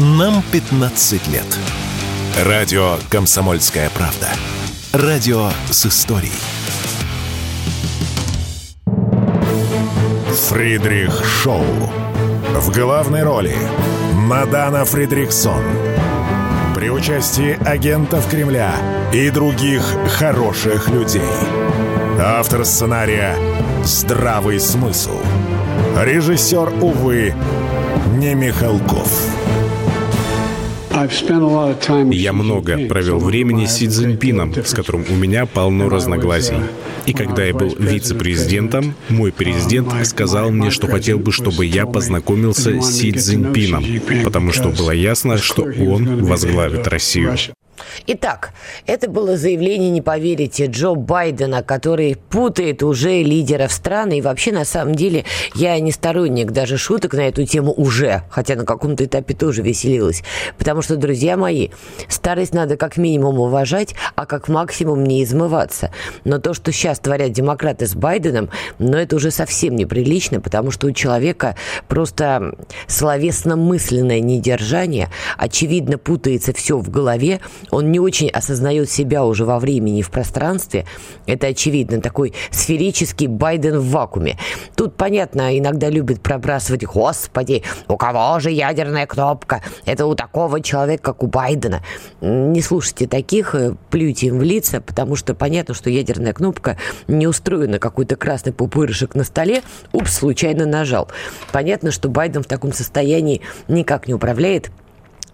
Нам 15 лет. Радио «Комсомольская правда». Радио с историей. Фридрих Шоу. В главной роли Мадана Фридриксон. При участии агентов Кремля и других хороших людей. Автор сценария «Здравый смысл». Режиссер, увы, не Михалков. Я много провел времени с Си Цзиньпином, с которым у меня полно разногласий. И когда я был вице-президентом, мой президент сказал мне, что хотел бы, чтобы я познакомился с Си Цзиньпином, потому что было ясно, что он возглавит Россию. Итак, это было заявление, не поверите, Джо Байдена, который путает уже лидеров страны. И вообще, на самом деле, я не сторонник даже шуток на эту тему уже, хотя на каком-то этапе тоже веселилась. Потому что, друзья мои, старость надо как минимум уважать, а как максимум не измываться. Но то, что сейчас творят демократы с Байденом, ну, это уже совсем неприлично, потому что у человека просто словесно-мысленное недержание, очевидно, путается все в голове, он не очень осознает себя уже во времени и в пространстве. Это очевидно, такой сферический Байден в вакууме. Тут, понятно, иногда любят пробрасывать, господи, у кого же ядерная кнопка? Это у такого человека, как у Байдена. Не слушайте таких, э, плюйте им в лица, потому что понятно, что ядерная кнопка не устроена какой-то красный пупырышек на столе, упс, случайно нажал. Понятно, что Байден в таком состоянии никак не управляет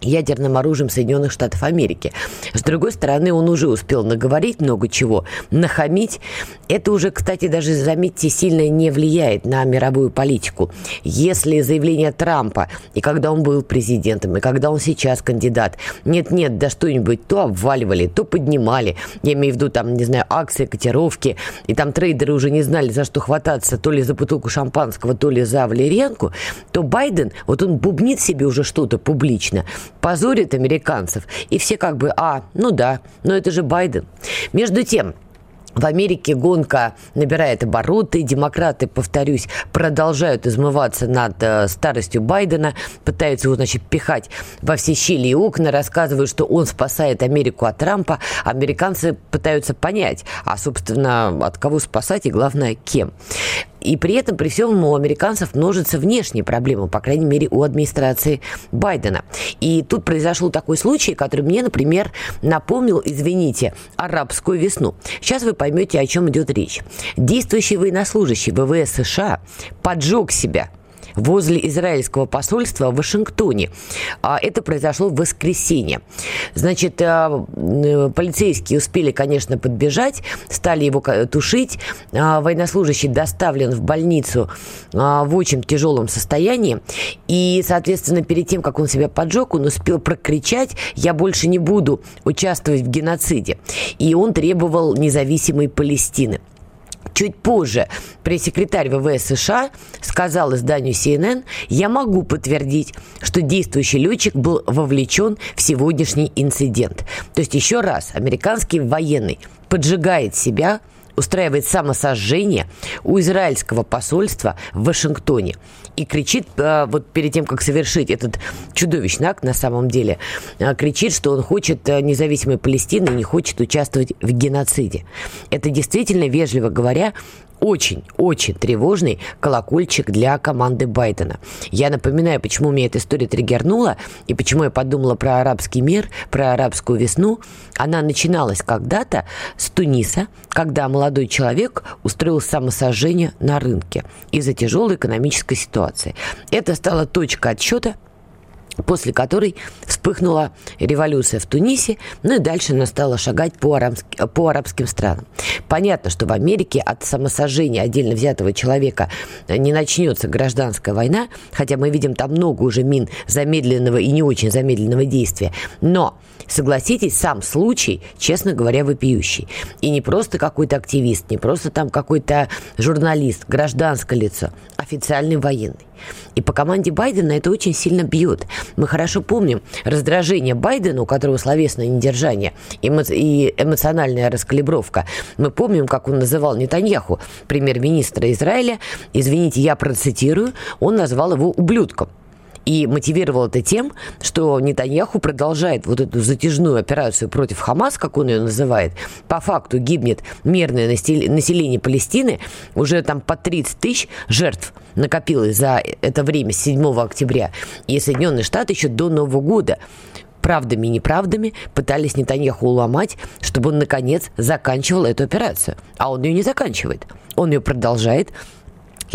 ядерным оружием Соединенных Штатов Америки. С другой стороны, он уже успел наговорить много чего, нахамить. Это уже, кстати, даже, заметьте, сильно не влияет на мировую политику. Если заявление Трампа, и когда он был президентом, и когда он сейчас кандидат, нет-нет, да что-нибудь то обваливали, то поднимали, я имею в виду, там, не знаю, акции, котировки, и там трейдеры уже не знали, за что хвататься, то ли за бутылку шампанского, то ли за валерьянку, то Байден, вот он бубнит себе уже что-то публично, позорит американцев. И все как бы, а, ну да, но это же Байден. Между тем, в Америке гонка набирает обороты. Демократы, повторюсь, продолжают измываться над э, старостью Байдена, пытаются его, значит, пихать во все щели и окна, рассказывают, что он спасает Америку от Трампа. Американцы пытаются понять, а, собственно, от кого спасать и, главное, кем. И при этом, при всем, у американцев множатся внешние проблемы, по крайней мере, у администрации Байдена. И тут произошел такой случай, который мне, например, напомнил, извините, арабскую весну. Сейчас вы поймете, о чем идет речь. Действующий военнослужащий ВВС США поджег себя – возле израильского посольства в Вашингтоне. А это произошло в воскресенье. Значит, а, полицейские успели, конечно, подбежать, стали его тушить. А, военнослужащий доставлен в больницу в очень тяжелом состоянии. И, соответственно, перед тем, как он себя поджег, он успел прокричать «Я больше не буду участвовать в геноциде». И он требовал независимой Палестины. Чуть позже пресс-секретарь ВВС США сказал изданию CNN, я могу подтвердить, что действующий летчик был вовлечен в сегодняшний инцидент. То есть еще раз, американский военный поджигает себя – устраивает самосожжение у израильского посольства в Вашингтоне и кричит, э, вот перед тем, как совершить этот чудовищный акт на самом деле, э, кричит, что он хочет э, независимой Палестины и не хочет участвовать в геноциде. Это действительно, вежливо говоря, очень-очень тревожный колокольчик для команды Байдена. Я напоминаю, почему меня эта история триггернула и почему я подумала про арабский мир, про арабскую весну. Она начиналась когда-то с Туниса, когда молодой человек устроил самосожжение на рынке из-за тяжелой экономической ситуации. Это стало точкой отсчета после которой вспыхнула революция в Тунисе, ну и дальше она стала шагать по, арабски, по арабским странам. Понятно, что в Америке от самосожжения отдельно взятого человека не начнется гражданская война, хотя мы видим там много уже мин замедленного и не очень замедленного действия. Но, согласитесь, сам случай, честно говоря, вопиющий. И не просто какой-то активист, не просто там какой-то журналист, гражданское лицо, официальный военный. И по команде Байдена это очень сильно бьет. Мы хорошо помним раздражение Байдена, у которого словесное недержание и эмоциональная раскалибровка. Мы помним, как он называл Нетаньяху, премьер-министра Израиля. Извините, я процитирую. Он назвал его ублюдком. И мотивировал это тем, что Нетаньяху продолжает вот эту затяжную операцию против Хамас, как он ее называет. По факту гибнет мирное население Палестины. Уже там по 30 тысяч жертв накопилось за это время с 7 октября. И Соединенные Штаты еще до Нового года правдами и неправдами пытались Нетаньяху уломать, чтобы он, наконец, заканчивал эту операцию. А он ее не заканчивает. Он ее продолжает,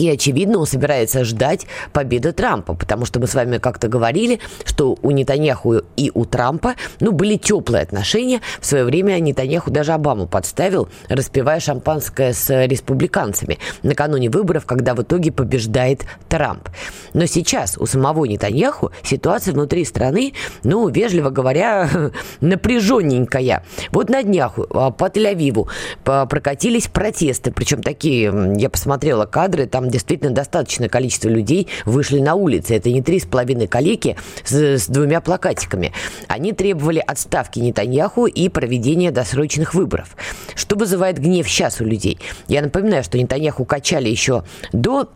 и, очевидно, он собирается ждать победы Трампа, потому что мы с вами как-то говорили, что у Нетаньяху и у Трампа ну, были теплые отношения. В свое время Нетаньяху даже Обаму подставил, распивая шампанское с республиканцами накануне выборов, когда в итоге побеждает Трамп. Но сейчас у самого Нетаньяху ситуация внутри страны, ну, вежливо говоря, напряженненькая. Вот на днях а, по Тель-Авиву прокатились протесты, причем такие, я посмотрела кадры, там действительно достаточное количество людей вышли на улицы. Это не три с половиной калеки с, с двумя плакатиками. Они требовали отставки Нетаньяху и проведения досрочных выборов. Что вызывает гнев сейчас у людей? Я напоминаю, что Нетаньяху качали еще до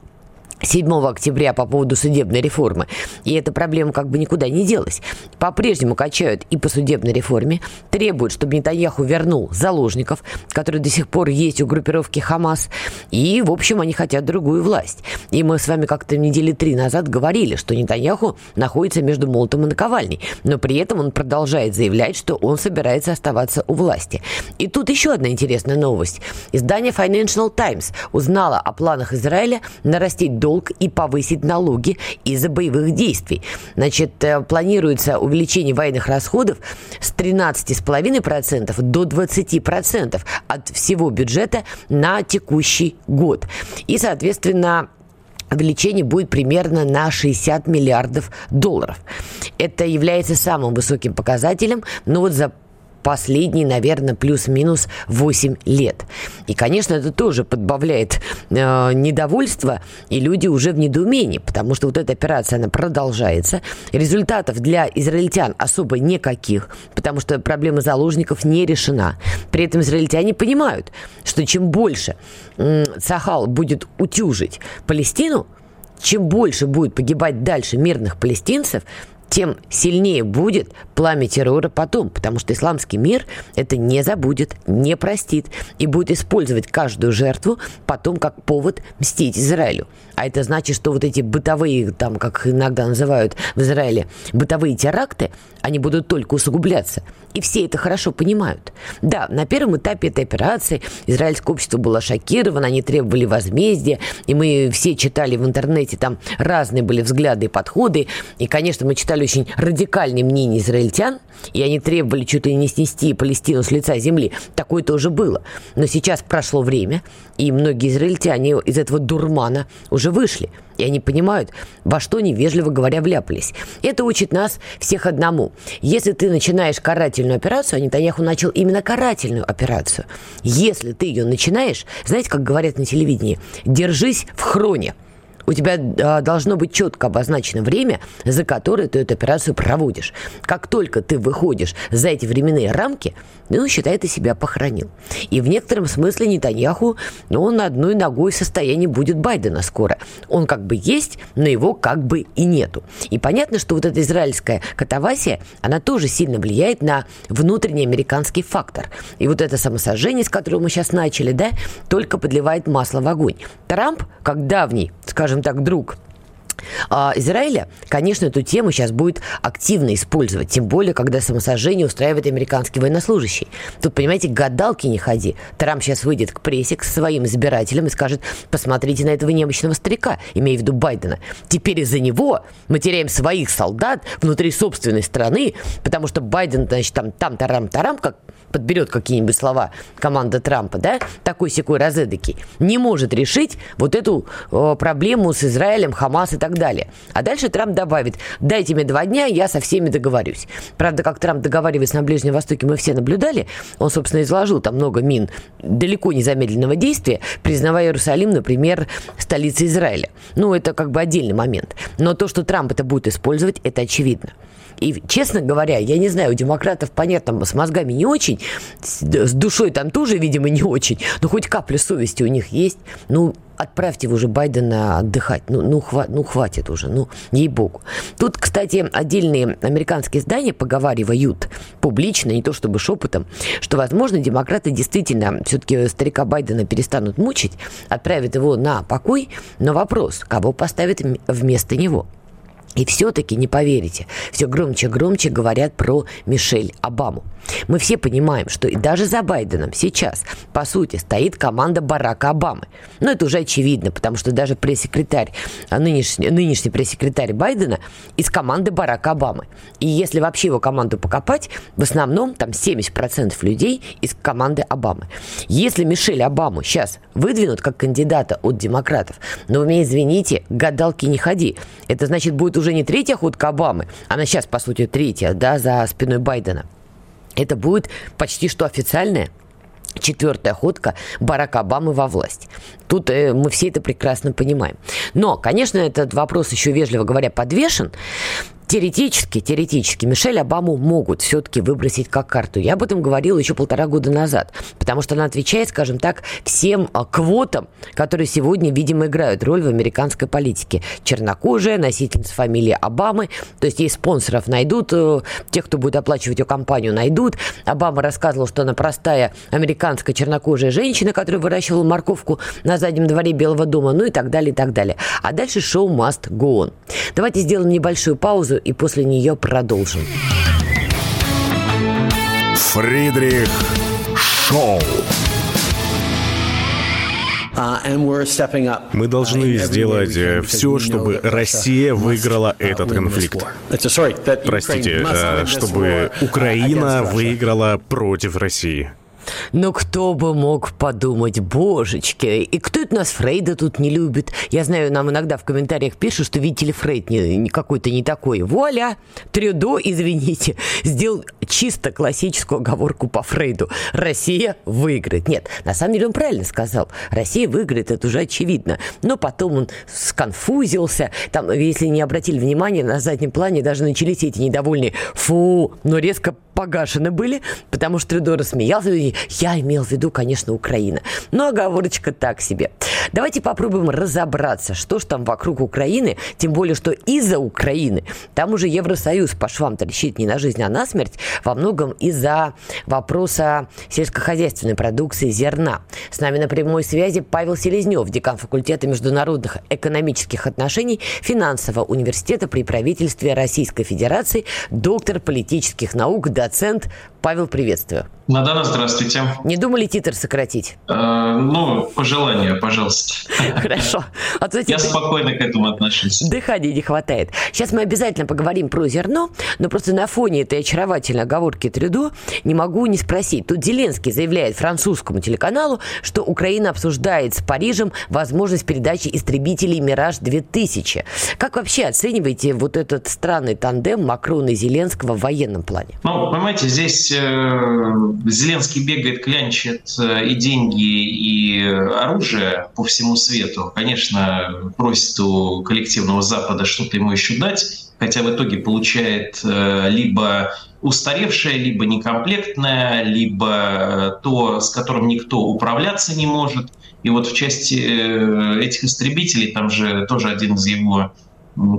7 октября по поводу судебной реформы. И эта проблема как бы никуда не делась. По-прежнему качают и по судебной реформе, требуют, чтобы Нетаньяху вернул заложников, которые до сих пор есть у группировки Хамас. И, в общем, они хотят другую власть. И мы с вами как-то недели три назад говорили, что Нетаньяху находится между молотом и наковальней. Но при этом он продолжает заявлять, что он собирается оставаться у власти. И тут еще одна интересная новость. Издание Financial Times узнало о планах Израиля нарастить долг и повысить налоги из-за боевых действий. Значит, э, планируется увеличение военных расходов с 13,5% до 20% от всего бюджета на текущий год. И, соответственно, увеличение будет примерно на 60 миллиардов долларов. Это является самым высоким показателем, но вот за последние, наверное, плюс-минус 8 лет. И, конечно, это тоже подбавляет э, недовольство, и люди уже в недоумении, потому что вот эта операция, она продолжается. Результатов для израильтян особо никаких, потому что проблема заложников не решена. При этом израильтяне понимают, что чем больше э, Сахал будет утюжить Палестину, чем больше будет погибать дальше мирных палестинцев, тем сильнее будет пламя террора потом, потому что исламский мир это не забудет, не простит и будет использовать каждую жертву потом как повод мстить Израилю. А это значит, что вот эти бытовые, там, как иногда называют в Израиле, бытовые теракты, они будут только усугубляться. И все это хорошо понимают. Да, на первом этапе этой операции израильское общество было шокировано, они требовали возмездия, и мы все читали в интернете, там разные были взгляды и подходы, и, конечно, мы читали очень радикальные мнения израильтян, и они требовали чуть ли не снести Палестину с лица земли. Такое тоже было. Но сейчас прошло время, и многие израильтяне из этого дурмана уже вышли. И они понимают, во что они, вежливо говоря, вляпались. Это учит нас всех одному. Если ты начинаешь карательную операцию, а Нетаньяху начал именно карательную операцию. Если ты ее начинаешь, знаете, как говорят на телевидении, держись в хроне у тебя а, должно быть четко обозначено время, за которое ты эту операцию проводишь. Как только ты выходишь за эти временные рамки, ну, считай, ты себя похоронил. И в некотором смысле Нетаньяху, ну, он одной ногой в состоянии будет Байдена скоро. Он как бы есть, но его как бы и нету. И понятно, что вот эта израильская катавасия, она тоже сильно влияет на внутренний американский фактор. И вот это самосожжение, с которого мы сейчас начали, да, только подливает масло в огонь. Трамп, как давний, скажем, скажем так, друг а Израиля, конечно, эту тему сейчас будет активно использовать, тем более, когда самосожжение устраивает американский военнослужащий. Тут, понимаете, гадалки не ходи. Трамп сейчас выйдет к прессе, к своим избирателям и скажет, посмотрите на этого немощного старика, имея в виду Байдена. Теперь из-за него мы теряем своих солдат внутри собственной страны, потому что Байден, значит, там, там, тарам, тарам, как подберет какие-нибудь слова команда Трампа, да, такой секой разэдакий, не может решить вот эту э, проблему с Израилем, Хамас и так далее. А дальше Трамп добавит, дайте мне два дня, я со всеми договорюсь. Правда, как Трамп договаривается на Ближнем Востоке, мы все наблюдали. Он, собственно, изложил там много мин далеко не замедленного действия, признавая Иерусалим, например, столицей Израиля. Ну, это как бы отдельный момент. Но то, что Трамп это будет использовать, это очевидно. И, честно говоря, я не знаю, у демократов, понятно, с мозгами не очень, с душой там тоже, видимо, не очень, но хоть капля совести у них есть. Ну, отправьте уже Байдена отдыхать. Ну, ну, хва, ну хватит уже, ну, ей-богу. Тут, кстати, отдельные американские издания поговаривают публично, не то чтобы шепотом, что, возможно, демократы действительно все-таки старика Байдена перестанут мучить, отправят его на покой, но вопрос, кого поставят вместо него – и все-таки, не поверите, все громче громче говорят про Мишель Обаму. Мы все понимаем, что и даже за Байденом сейчас, по сути, стоит команда Барака Обамы. Но это уже очевидно, потому что даже пресс-секретарь, а нынешний, нынешний пресс-секретарь Байдена из команды Барака Обамы. И если вообще его команду покопать, в основном там 70% людей из команды Обамы. Если Мишель Обаму сейчас выдвинут как кандидата от демократов, но вы меня извините, гадалки не ходи. Это значит, будет уже не третья ходка Обамы, она сейчас, по сути, третья, да, за спиной Байдена это будет почти что официальная четвертая ходка Барака Обамы во власть. Тут э, мы все это прекрасно понимаем. Но, конечно, этот вопрос еще, вежливо говоря, подвешен, Теоретически, теоретически Мишель Обаму могут все-таки выбросить как карту. Я об этом говорила еще полтора года назад, потому что она отвечает, скажем так, всем а, квотам, которые сегодня, видимо, играют роль в американской политике. Чернокожая, носительница фамилии Обамы, то есть ей спонсоров найдут, э, тех, кто будет оплачивать ее компанию, найдут. Обама рассказывал, что она простая американская чернокожая женщина, которая выращивала морковку на заднем дворе Белого дома, ну и так далее, и так далее. А дальше шоу must go on. Давайте сделаем небольшую паузу, паузу и после нее продолжим. Фридрих Шоу. Мы должны сделать э, все, чтобы Россия выиграла этот конфликт. Простите, э, чтобы Украина выиграла против России. Но кто бы мог подумать, божечки, и кто это нас Фрейда тут не любит? Я знаю, нам иногда в комментариях пишут, что видите ли Фрейд какой-то не такой. Вуаля! Трюдо, извините, сделал чисто классическую оговорку по Фрейду. Россия выиграет. Нет, на самом деле он правильно сказал. Россия выиграет, это уже очевидно. Но потом он сконфузился. Там, если не обратили внимания, на заднем плане даже начались эти недовольные «фу», но резко погашены были, потому что Трюдо рассмеялся. И я имел в виду, конечно, Украина. Но оговорочка так себе. Давайте попробуем разобраться, что ж там вокруг Украины, тем более, что из-за Украины там уже Евросоюз по швам трещит не на жизнь, а на смерть, во многом из-за вопроса сельскохозяйственной продукции зерна. С нами на прямой связи Павел Селезнев, декан факультета международных экономических отношений финансового университета при правительстве Российской Федерации, доктор политических наук, доцент. Павел, приветствую. Надана, здравствуйте. Не думали титр сократить? Э, ну, по желанию, пожалуйста. Хорошо. А то, Я спокойно к этому отношусь. Дыхания не хватает. Сейчас мы обязательно поговорим про зерно, но просто на фоне этой очаровательной оговорки Трюдо не могу не спросить. Тут Зеленский заявляет французскому телеканалу, что Украина обсуждает с Парижем возможность передачи истребителей «Мираж-2000». Как вообще оцениваете вот этот странный тандем Макрона и Зеленского в военном плане? Ну, понимаете, здесь э, Зеленский бегает, клянчит э, и деньги, и оружие по всему свету. Конечно, просит у коллективного Запада что-то ему еще дать, хотя в итоге получает э, либо устаревшее, либо некомплектное, либо э, то, с которым никто управляться не может. И вот в части этих истребителей, там же тоже один из его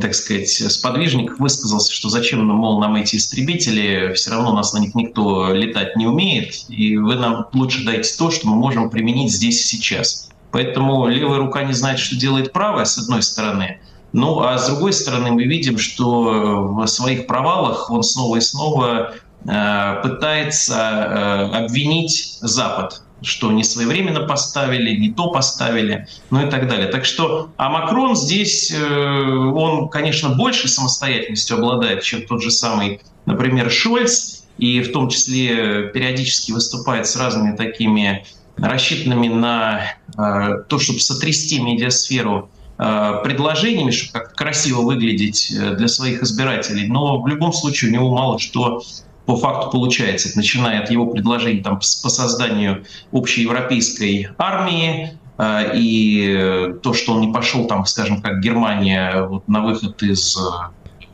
так сказать, сподвижник высказался, что зачем, мол, нам эти истребители, все равно у нас на них никто летать не умеет, и вы нам лучше дайте то, что мы можем применить здесь и сейчас. Поэтому левая рука не знает, что делает правая, с одной стороны. Ну, а с другой стороны, мы видим, что в своих провалах он снова и снова э, пытается э, обвинить Запад что не своевременно поставили, не то поставили, ну и так далее. Так что, а Макрон здесь, э, он, конечно, больше самостоятельностью обладает, чем тот же самый, например, Шольц, и в том числе периодически выступает с разными такими рассчитанными на э, то, чтобы сотрясти медиасферу э, предложениями, чтобы как красиво выглядеть для своих избирателей. Но в любом случае у него мало что по факту получается, начиная от его предложений там, по созданию общеевропейской армии, э, и то, что он не пошел, там, скажем, как Германия, вот, на выход из э,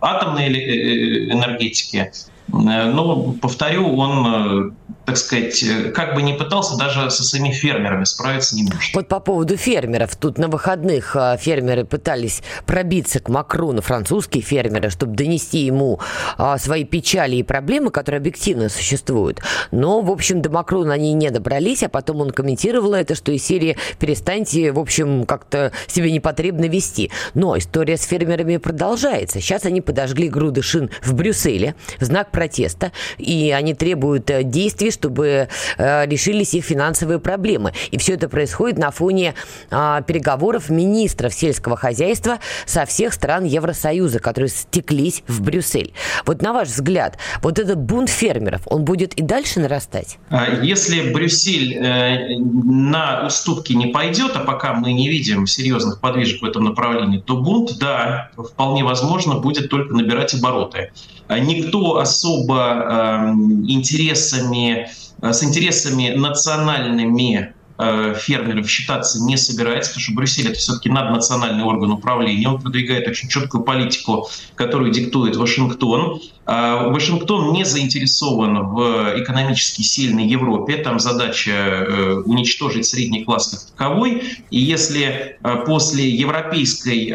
атомной э, энергетики. Но, повторю, он так сказать, э, как бы ни пытался, даже со своими фермерами справиться не может. Вот по поводу фермеров. Тут на выходных а, фермеры пытались пробиться к Макрону, французские фермеры, чтобы донести ему а, свои печали и проблемы, которые объективно существуют. Но, в общем, до Макрона они не добрались, а потом он комментировал это, что из серии «перестаньте, в общем, как-то себе непотребно вести». Но история с фермерами продолжается. Сейчас они подожгли груды шин в Брюсселе в знак протеста, и они требуют э, действий, чтобы э, решились их финансовые проблемы. И все это происходит на фоне э, переговоров министров сельского хозяйства со всех стран Евросоюза, которые стеклись в Брюссель. Вот на ваш взгляд, вот этот бунт фермеров, он будет и дальше нарастать? А если Брюссель э, на уступки не пойдет, а пока мы не видим серьезных подвижек в этом направлении, то бунт, да, вполне возможно, будет только набирать обороты. А никто особо э, интересами, э, с интересами национальными Э, фермеров считаться не собирается, потому что Брюссель это все-таки наднациональный орган управления. Он продвигает очень четкую политику, которую диктует Вашингтон. А Вашингтон не заинтересован в экономически сильной Европе. Там задача э, уничтожить средний класс как таковой. И если э, после европейской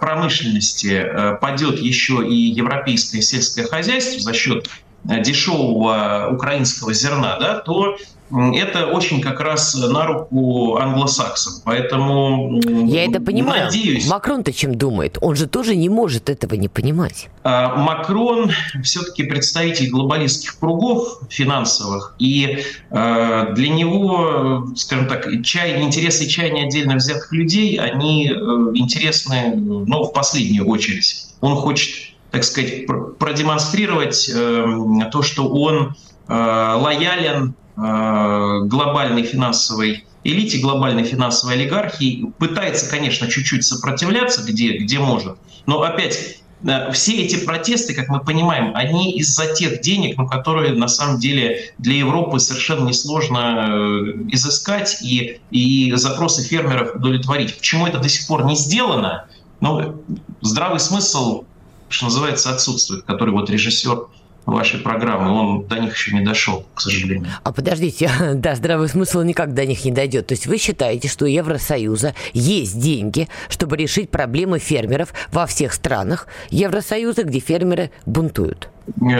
промышленности падет еще и европейское сельское хозяйство за счет дешевого украинского зерна, да, то это очень как раз на руку англосаксам. Поэтому Я это понимаю. Надеюсь. Макрон-то чем думает? Он же тоже не может этого не понимать. А, Макрон все-таки представитель глобалистских кругов финансовых, и а, для него, скажем так, чай, интересы чаяния отдельно взятых людей, они э, интересны ну, в последнюю очередь. Он хочет так сказать, продемонстрировать э, то, что он э, лоялен глобальной финансовой элите, глобальной финансовой олигархии, пытается, конечно, чуть-чуть сопротивляться, где, где может, но опять э, все эти протесты, как мы понимаем, они из-за тех денег, ну, которые на самом деле для Европы совершенно несложно э, изыскать и, и запросы фермеров удовлетворить. Почему это до сих пор не сделано? Ну, здравый смысл, что называется, отсутствует, который вот режиссер вашей программы, он до них еще не дошел, к сожалению. А подождите, да, здравый смысл никак до них не дойдет. То есть вы считаете, что у Евросоюза есть деньги, чтобы решить проблемы фермеров во всех странах Евросоюза, где фермеры бунтуют?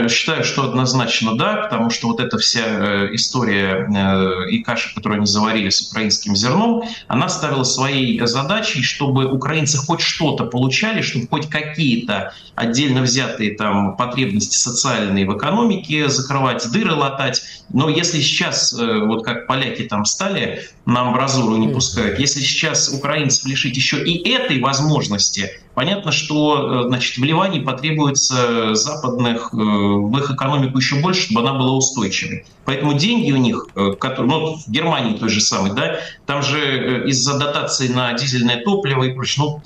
Считаю, что однозначно да, потому что вот эта вся э, история э, и каша, которую они заварили с украинским зерном, она ставила своей задачей, чтобы украинцы хоть что-то получали, чтобы хоть какие-то отдельно взятые там потребности социальные в экономике закрывать, дыры латать. Но если сейчас, э, вот как поляки там стали, на амбразуру не пускают, если сейчас украинцев лишить еще и этой возможности, понятно, что значит, вливаний потребуется западных в их экономику еще больше, чтобы она была устойчивой. Поэтому деньги у них, э, которые, ну, в Германии той же самой, да, там же э, из-за дотации на дизельное топливо и прочее, ну,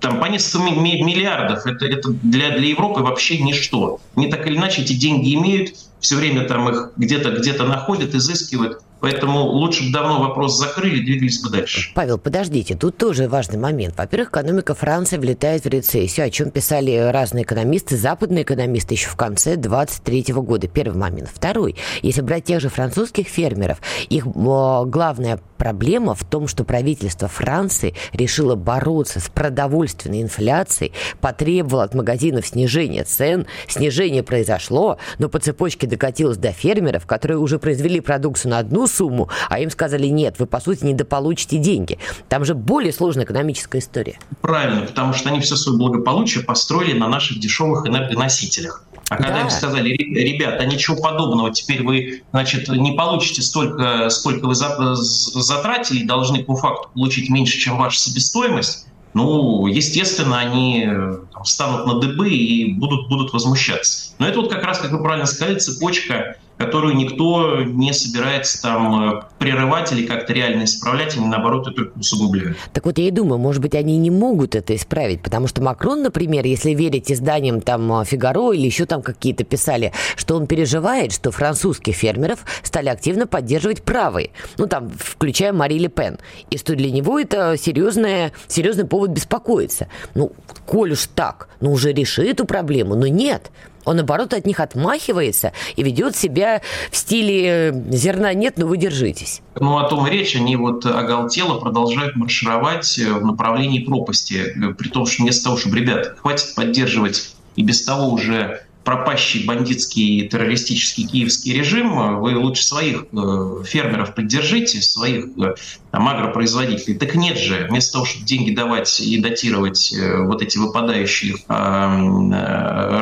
там по несколько миллиардов, это, это для, для Европы вообще ничто. Не так или иначе эти деньги имеют, все время там их где-то где находят, изыскивают. Поэтому лучше бы давно вопрос закрыли, двигались бы дальше. Павел, подождите, тут тоже важный момент. Во-первых, экономика Франции влетает в рецессию, о чем писали разные экономисты, западные экономисты еще в конце 23 года. Первый момент. Второй. Если брать тех же французских фермеров, их главная проблема в том, что правительство Франции решило бороться с продовольственной инфляцией, потребовало от магазинов снижения цен. Снижение произошло, но по цепочке докатилось до фермеров, которые уже произвели продукцию на одну сумму, а им сказали, нет, вы, по сути, недополучите деньги. Там же более сложная экономическая история. Правильно, потому что они все свое благополучие построили на наших дешевых энергоносителях. А когда да. им сказали, ребята, ничего подобного, теперь вы, значит, не получите столько, сколько вы затратили, должны по факту получить меньше, чем ваша себестоимость, ну, естественно, они там, встанут на дыбы и будут, будут возмущаться. Но это вот как раз, как вы правильно сказали, цепочка которую никто не собирается там э, прерывать или как-то реально исправлять, они наоборот это только усугубляют. Так вот я и думаю, может быть, они не могут это исправить, потому что Макрон, например, если верить изданиям там Фигаро или еще там какие-то писали, что он переживает, что французских фермеров стали активно поддерживать правые, ну там, включая Мари Ле Пен, и что для него это серьезная, серьезный повод беспокоиться. Ну, коль уж так, ну уже реши эту проблему, но нет – Он, наоборот, от них отмахивается и ведет себя в стиле «зерна нет, но вы держитесь». Ну, о том речь. Они вот оголтело продолжают маршировать в направлении пропасти. При том, что вместо того, чтобы, ребят, хватит поддерживать и без того уже пропащий бандитский террористический киевский режим, вы лучше своих э, фермеров поддержите, своих э, там, агропроизводителей. Так нет же, вместо того, чтобы деньги давать и датировать э, вот эти выпадающие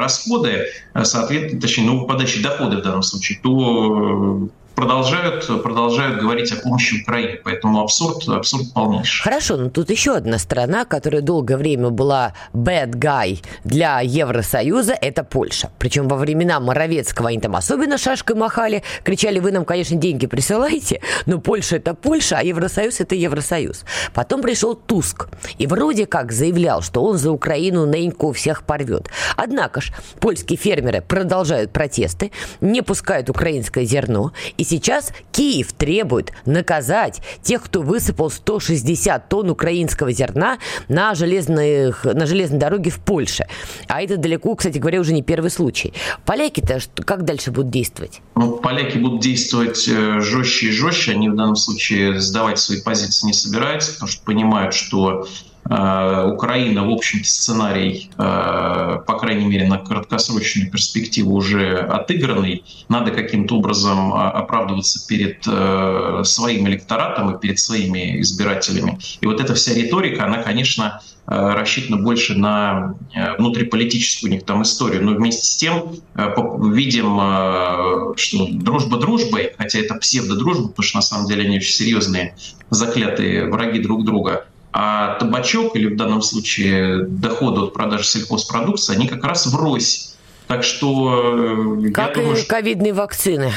расходы, соответственно, точнее, ну, выпадающие доходы в данном случае, то продолжают, продолжают говорить о помощи Украине. Поэтому абсурд, абсурд полнейший. Хорошо, но тут еще одна страна, которая долгое время была bad guy для Евросоюза, это Польша. Причем во времена Моровецкого они там особенно шашкой махали, кричали, вы нам, конечно, деньги присылаете, но Польша это Польша, а Евросоюз это Евросоюз. Потом пришел Туск и вроде как заявлял, что он за Украину неньку всех порвет. Однако ж польские фермеры продолжают протесты, не пускают украинское зерно и сейчас Киев требует наказать тех, кто высыпал 160 тонн украинского зерна на, железных, на железной дороге в Польше. А это далеко, кстати говоря, уже не первый случай. Поляки-то как дальше будут действовать? Ну, поляки будут действовать э, жестче и жестче. Они в данном случае сдавать свои позиции не собираются, потому что понимают, что Э, Украина, в общем-то, сценарий, э, по крайней мере, на краткосрочную перспективу уже отыгранный. Надо каким-то образом а, оправдываться перед э, своим электоратом и перед своими избирателями. И вот эта вся риторика, она, конечно, рассчитана больше на внутриполитическую у них там историю. Но вместе с тем видим, что дружба дружбой, хотя это псевдодружба, потому что на самом деле они очень серьезные заклятые враги друг друга, а табачок или в данном случае доходы от продажи сельхозпродукции, они как раз врозь. Так что... Э, как думаю, и ковидные вакцины.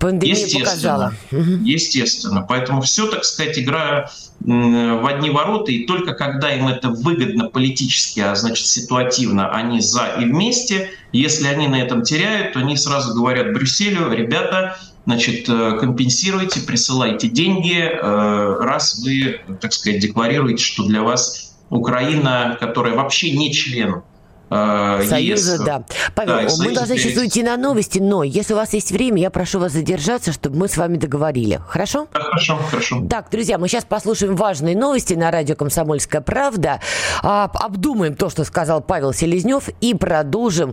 Пандемия показала. Естественно. Поэтому все, так сказать, игра в одни ворота, и только когда им это выгодно политически, а значит ситуативно, они за и вместе, если они на этом теряют, то они сразу говорят Брюсселю, ребята, значит, э, компенсируйте, присылайте деньги, э, раз вы, так сказать, декларируете, что для вас Украина, которая вообще не член э, Союза, ЕС. да. Павел, да, мы должны сейчас уйти на новости, но если у вас есть время, я прошу вас задержаться, чтобы мы с вами договорили. Хорошо? Да, хорошо, хорошо. Так, друзья, мы сейчас послушаем важные новости на радио «Комсомольская правда», обдумаем то, что сказал Павел Селезнев и продолжим.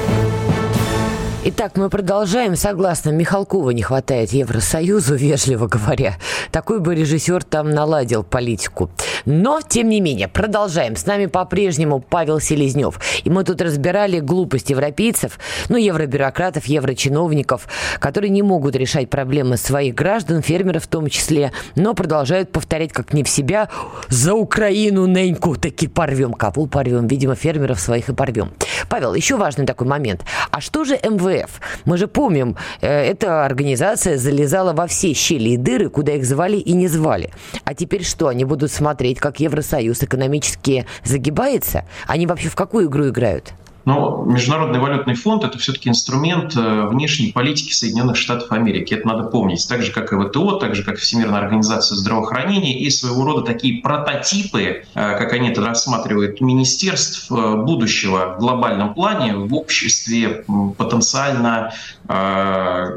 Итак, мы продолжаем. Согласно, Михалкова не хватает Евросоюзу, вежливо говоря. Такой бы режиссер там наладил политику. Но, тем не менее, продолжаем. С нами по-прежнему Павел Селезнев. И мы тут разбирали глупость европейцев, ну, евробюрократов, еврочиновников, которые не могут решать проблемы своих граждан, фермеров в том числе, но продолжают повторять как не в себя «За Украину, Неньку, таки порвем». Кого порвем? Видимо, фермеров своих и порвем. Павел, еще важный такой момент. А что же МВФ МВФ. Мы же помним, э, эта организация залезала во все щели и дыры, куда их звали и не звали. А теперь что, они будут смотреть, как Евросоюз экономически загибается? Они вообще в какую игру играют? Но Международный валютный фонд – это все-таки инструмент э, внешней политики Соединенных Штатов Америки. Это надо помнить. Так же, как и ВТО, так же, как и Всемирная организация здравоохранения и своего рода такие прототипы, э, как они это рассматривают, министерств э, будущего в глобальном плане в обществе потенциально,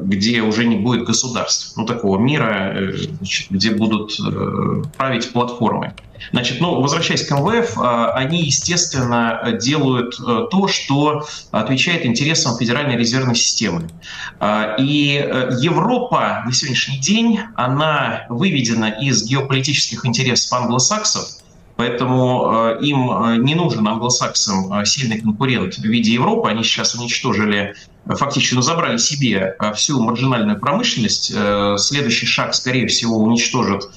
где уже не будет государств, ну, такого мира, где будут править платформы. Значит, ну, возвращаясь к МВФ, они, естественно, делают э, то, что отвечает интересам Федеральной резервной системы. И э, Европа на сегодняшний день, она выведена из геополитических интересов англосаксов, Поэтому им не нужен англосаксам сильный конкурент в виде Европы. Они сейчас уничтожили фактически ну, забрали себе всю маржинальную промышленность. Следующий шаг, скорее всего, уничтожит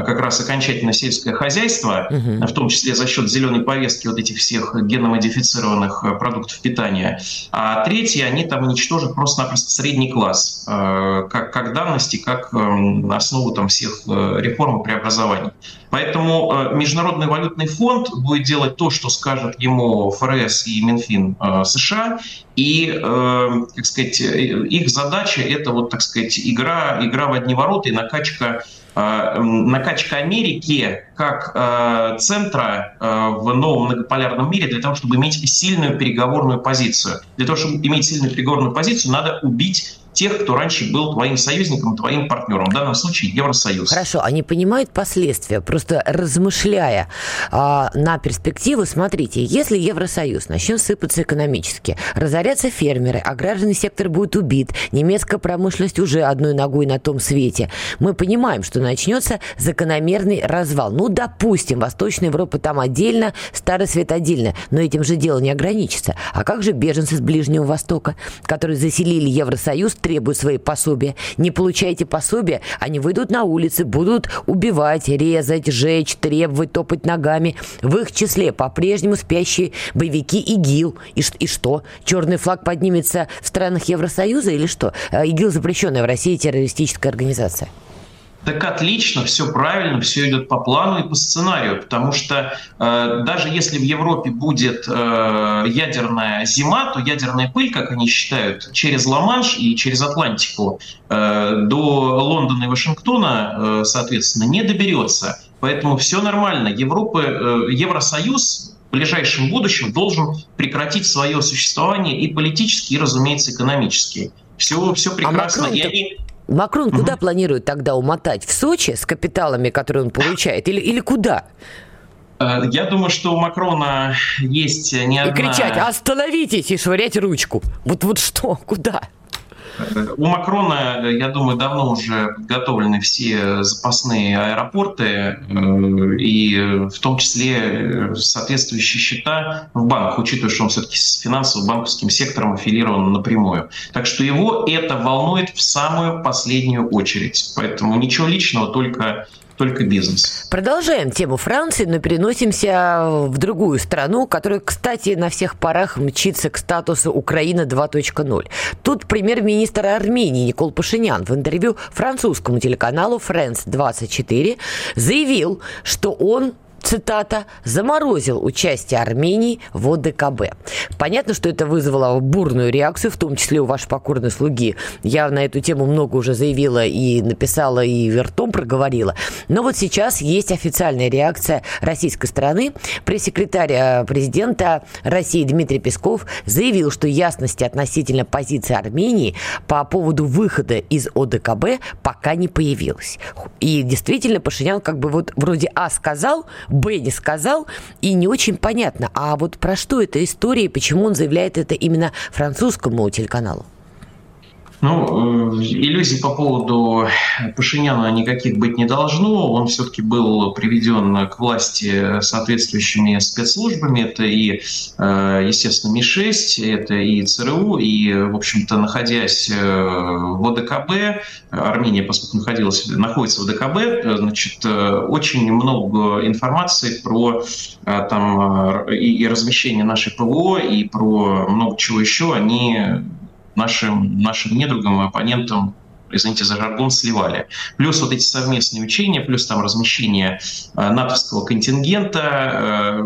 как раз окончательно сельское хозяйство, угу. в том числе за счет зеленой повестки вот этих всех геномодифицированных э, продуктов питания. А третье, они там уничтожат просто-напросто средний класс, э, как, как данности, как эм, основу там всех э, реформ и преобразований. Поэтому Международный валютный фонд будет делать то, что скажет ему ФРС и Минфин США, и, как сказать, их задача это вот, так сказать, игра, игра в одни ворота и накачка накачка Америки как э, центра э, в новом многополярном мире для того, чтобы иметь сильную переговорную позицию. Для того, чтобы иметь сильную переговорную позицию, надо убить тех, кто раньше был твоим союзником, твоим партнером, в данном случае Евросоюз. Хорошо, они понимают последствия, просто размышляя а, на перспективу, смотрите, если Евросоюз начнет сыпаться экономически, разорятся фермеры, аграрный сектор будет убит, немецкая промышленность уже одной ногой на том свете, мы понимаем, что начнется закономерный развал. Ну, допустим, Восточная Европа там отдельно, Старый Свет отдельно, но этим же дело не ограничится. А как же беженцы с Ближнего Востока, которые заселили Евросоюз, требуют свои пособия. Не получаете пособия, они выйдут на улицы, будут убивать, резать, жечь, требовать, топать ногами. В их числе по-прежнему спящие боевики ИГИЛ. И, и что? Черный флаг поднимется в странах Евросоюза или что? Э, ИГИЛ запрещенная в России террористическая организация. Так отлично, все правильно, все идет по плану и по сценарию, потому что э, даже если в Европе будет э, ядерная зима, то ядерная пыль, как они считают, через Ла-Манш и через Атлантику э, до Лондона и Вашингтона, э, соответственно, не доберется. Поэтому все нормально. Европа, э, Евросоюз в ближайшем будущем должен прекратить свое существование и политически, и, разумеется, экономически. Все, все а прекрасно. А и они Макрон угу. куда планирует тогда умотать? В Сочи с капиталами, которые он получает? Или, или куда? Э, я думаю, что у Макрона есть не одна... И кричать «Остановитесь!» и швырять ручку. Вот, вот что? Куда? У Макрона, я думаю, давно уже подготовлены все запасные аэропорты э, и в том числе соответствующие счета в банках, учитывая, что он все-таки с финансовым банковским сектором аффилирован напрямую. Так что его это волнует в самую последнюю очередь. Поэтому ничего личного, только только бизнес. Продолжаем тему Франции, но переносимся в другую страну, которая, кстати, на всех парах мчится к статусу Украина 2.0. Тут премьер-министр Армении Никол Пашинян в интервью французскому телеканалу France 24 заявил, что он цитата, заморозил участие Армении в ОДКБ. Понятно, что это вызвало бурную реакцию, в том числе у вашей покорной слуги. Я на эту тему много уже заявила и написала, и вертом проговорила. Но вот сейчас есть официальная реакция российской стороны. Пресс-секретарь э, президента России Дмитрий Песков заявил, что ясности относительно позиции Армении по поводу выхода из ОДКБ пока не появилось. И действительно, Пашинян как бы вот вроде А сказал, Б не сказал, и не очень понятно, а вот про что эта история и почему он заявляет это именно французскому телеканалу? Ну, э, иллюзий по поводу Пашиняна никаких быть не должно. Он все-таки был приведен к власти соответствующими спецслужбами. Это и, э, естественно, МИ-6, это и ЦРУ. И, в общем-то, находясь э, в ОДКБ, Армения, поскольку находилась, находится в ОДКБ, значит, очень много информации про там, и размещение нашей ПВО, и про много чего еще они нашим, нашим недругам и оппонентам извините за жаргон, сливали. Плюс вот эти совместные учения, плюс там размещение э, натовского контингента. Э,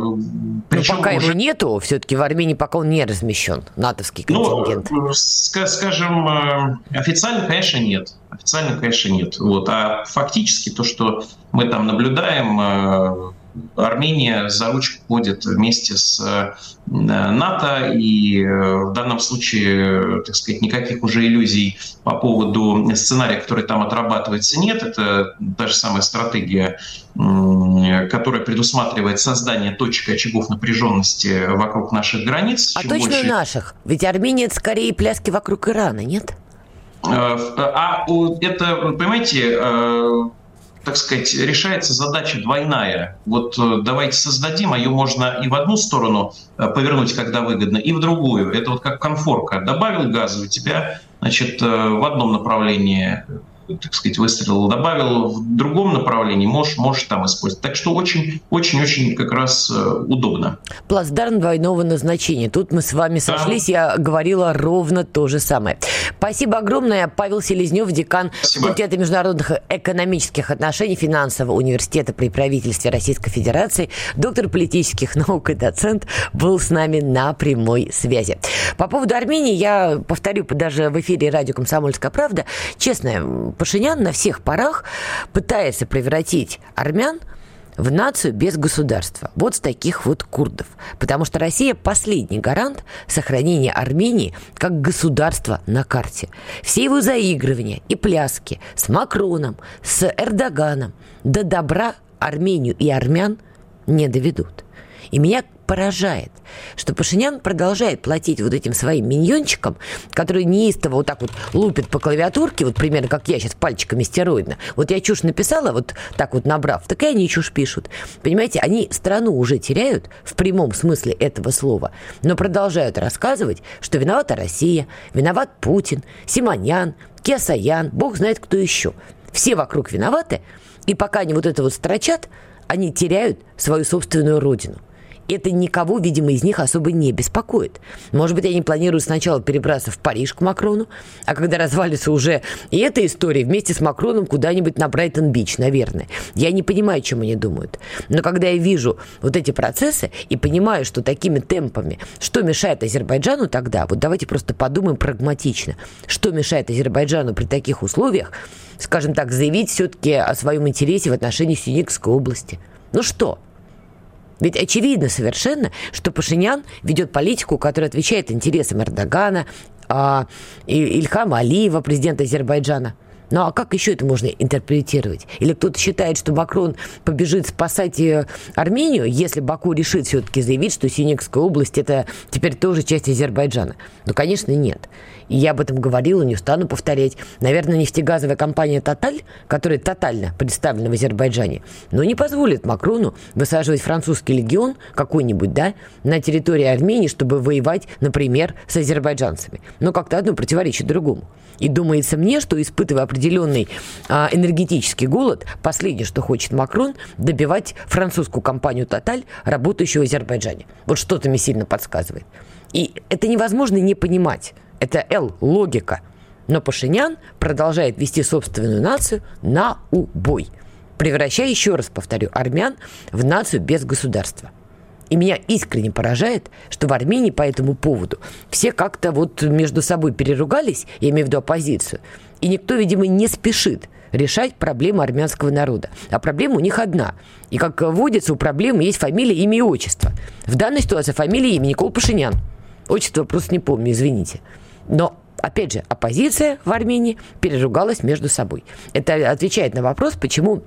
причем Но пока уже... его нету, все-таки в Армении пока он не размещен, натовский ну, контингент. Ну, скажем, э, официально, конечно, нет. Официально, конечно, нет. Вот. А фактически то, что мы там наблюдаем, э, Армения за ручку ходит вместе с э, НАТО, и э, в данном случае, так сказать, никаких уже иллюзий по поводу сценария, который там отрабатывается, нет. Это та же самая стратегия, которая предусматривает создание точек очагов напряженности вокруг наших границ. А точно больше... наших? Ведь Армения это скорее пляски вокруг Ирана, нет? Э, а это, понимаете, так сказать, решается задача двойная. Вот э, давайте создадим, а ее можно и в одну сторону э, повернуть, когда выгодно, и в другую. Это вот как конфорка. Добавил газа, у тебя значит, в одном направлении так сказать, выстрелил, добавил в другом направлении, можешь, можешь там использовать. Так что очень-очень-очень как раз э, удобно. Плацдарм двойного назначения. Тут мы с вами сошлись, да. я говорила ровно то же самое. Спасибо огромное. Павел Селезнев, декан Спасибо. факультета международных экономических отношений финансового университета при правительстве Российской Федерации, доктор политических наук и доцент, был с нами на прямой связи. По поводу Армении я повторю даже в эфире радио «Комсомольская правда». Честно, Пашинян на всех парах пытается превратить армян в нацию без государства. Вот с таких вот курдов. Потому что Россия последний гарант сохранения Армении как государства на карте. Все его заигрывания и пляски с Макроном, с Эрдоганом до добра Армению и армян не доведут. И меня поражает, что Пашинян продолжает платить вот этим своим миньончикам, которые неистово вот так вот лупят по клавиатурке, вот примерно как я сейчас пальчиками стероидно. Вот я чушь написала, вот так вот набрав, так и они чушь пишут. Понимаете, они страну уже теряют в прямом смысле этого слова, но продолжают рассказывать, что виновата Россия, виноват Путин, Симонян, Кесаян, бог знает кто еще. Все вокруг виноваты, и пока они вот это вот строчат, они теряют свою собственную родину это никого, видимо, из них особо не беспокоит. Может быть, они планируют сначала перебраться в Париж к Макрону, а когда развалится уже и эта история, вместе с Макроном куда-нибудь на Брайтон-Бич, наверное. Я не понимаю, чем они думают. Но когда я вижу вот эти процессы и понимаю, что такими темпами, что мешает Азербайджану тогда, вот давайте просто подумаем прагматично, что мешает Азербайджану при таких условиях, скажем так, заявить все-таки о своем интересе в отношении Сюникской области. Ну что? Ведь очевидно совершенно, что Пашинян ведет политику, которая отвечает интересам Эрдогана, а, Ильхама Алиева, президента Азербайджана – ну а как еще это можно интерпретировать? Или кто-то считает, что Макрон побежит спасать э, Армению, если Баку решит все-таки заявить, что Синекская область это теперь тоже часть Азербайджана? Ну, конечно, нет. И я об этом говорила, не устану повторять. Наверное, нефтегазовая компания «Тоталь», которая тотально представлена в Азербайджане, но не позволит Макрону высаживать французский легион какой-нибудь, да, на территории Армении, чтобы воевать, например, с азербайджанцами. Но как-то одно противоречит другому. И думается мне, что испытывая определенный а, энергетический голод, последнее, что хочет Макрон, добивать французскую компанию «Тоталь», работающую в Азербайджане. Вот что-то мне сильно подсказывает. И это невозможно не понимать. Это Л, логика. Но Пашинян продолжает вести собственную нацию на убой, превращая, еще раз повторю, армян в нацию без государства. И меня искренне поражает, что в Армении по этому поводу все как-то вот между собой переругались, я имею в виду оппозицию, и никто, видимо, не спешит решать проблему армянского народа. А проблема у них одна. И как водится, у проблемы есть фамилия, имя и отчество. В данной ситуации фамилия имя Никол Пашинян. Отчество просто не помню, извините. Но опять же, оппозиция в Армении переругалась между собой. Это отвечает на вопрос, почему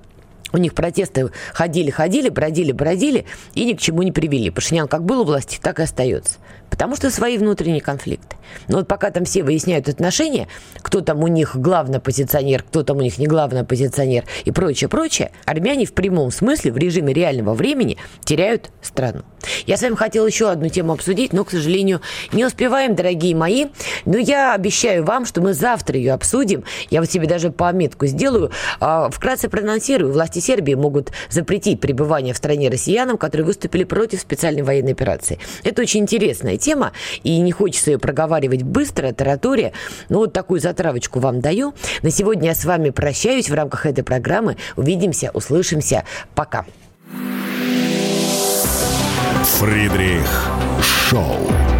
у них протесты ходили-ходили, бродили-бродили и ни к чему не привели. Пашинян как был у власти, так и остается. Потому что свои внутренние конфликты. Но вот пока там все выясняют отношения, кто там у них главный оппозиционер, кто там у них не главный оппозиционер и прочее, прочее, армяне в прямом смысле в режиме реального времени теряют страну. Я с вами хотела еще одну тему обсудить, но, к сожалению, не успеваем, дорогие мои. Но я обещаю вам, что мы завтра ее обсудим. Я вот себе даже пометку сделаю. А, вкратце проанонсирую. Власти Сербии могут запретить пребывание в стране россиянам, которые выступили против специальной военной операции. Это очень интересная тема, и не хочется ее проговаривать быстро, таратория. Но вот такую затравочку вам даю. На сегодня я с вами прощаюсь в рамках этой программы. Увидимся, услышимся. Пока. Фридрих Шоу.